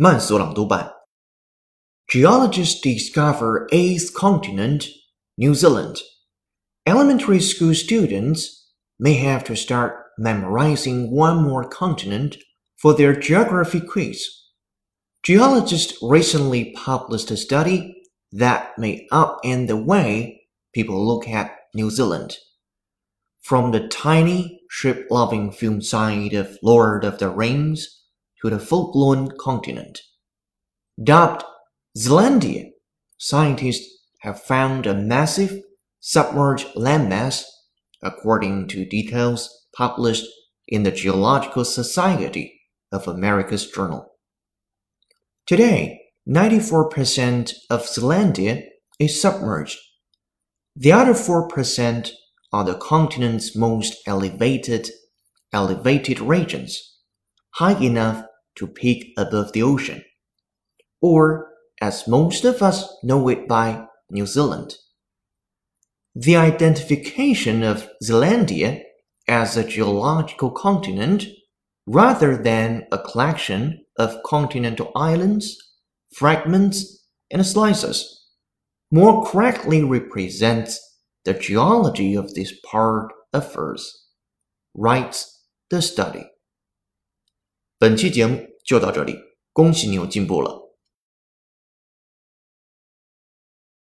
慢速朗读版。Geologists discover eighth continent, New Zealand. Elementary school students may have to start memorizing one more continent for their geography quiz. Geologists recently published a study that may upend the way people look at New Zealand. From the tiny, ship loving film side of Lord of the Rings to the full-blown continent. Dubbed Zealandia, scientists have found a massive submerged landmass, according to details published in the Geological Society of America's journal. Today, 94% of Zealandia is submerged. The other 4% are the continent's most elevated elevated regions, high enough to peak above the ocean, or as most of us know it by New Zealand. The identification of Zealandia as a geological continent rather than a collection of continental islands, fragments, and slices more correctly represents the geology of this part of Earth, writes the study. 本期节目就到这里，恭喜你有进步了。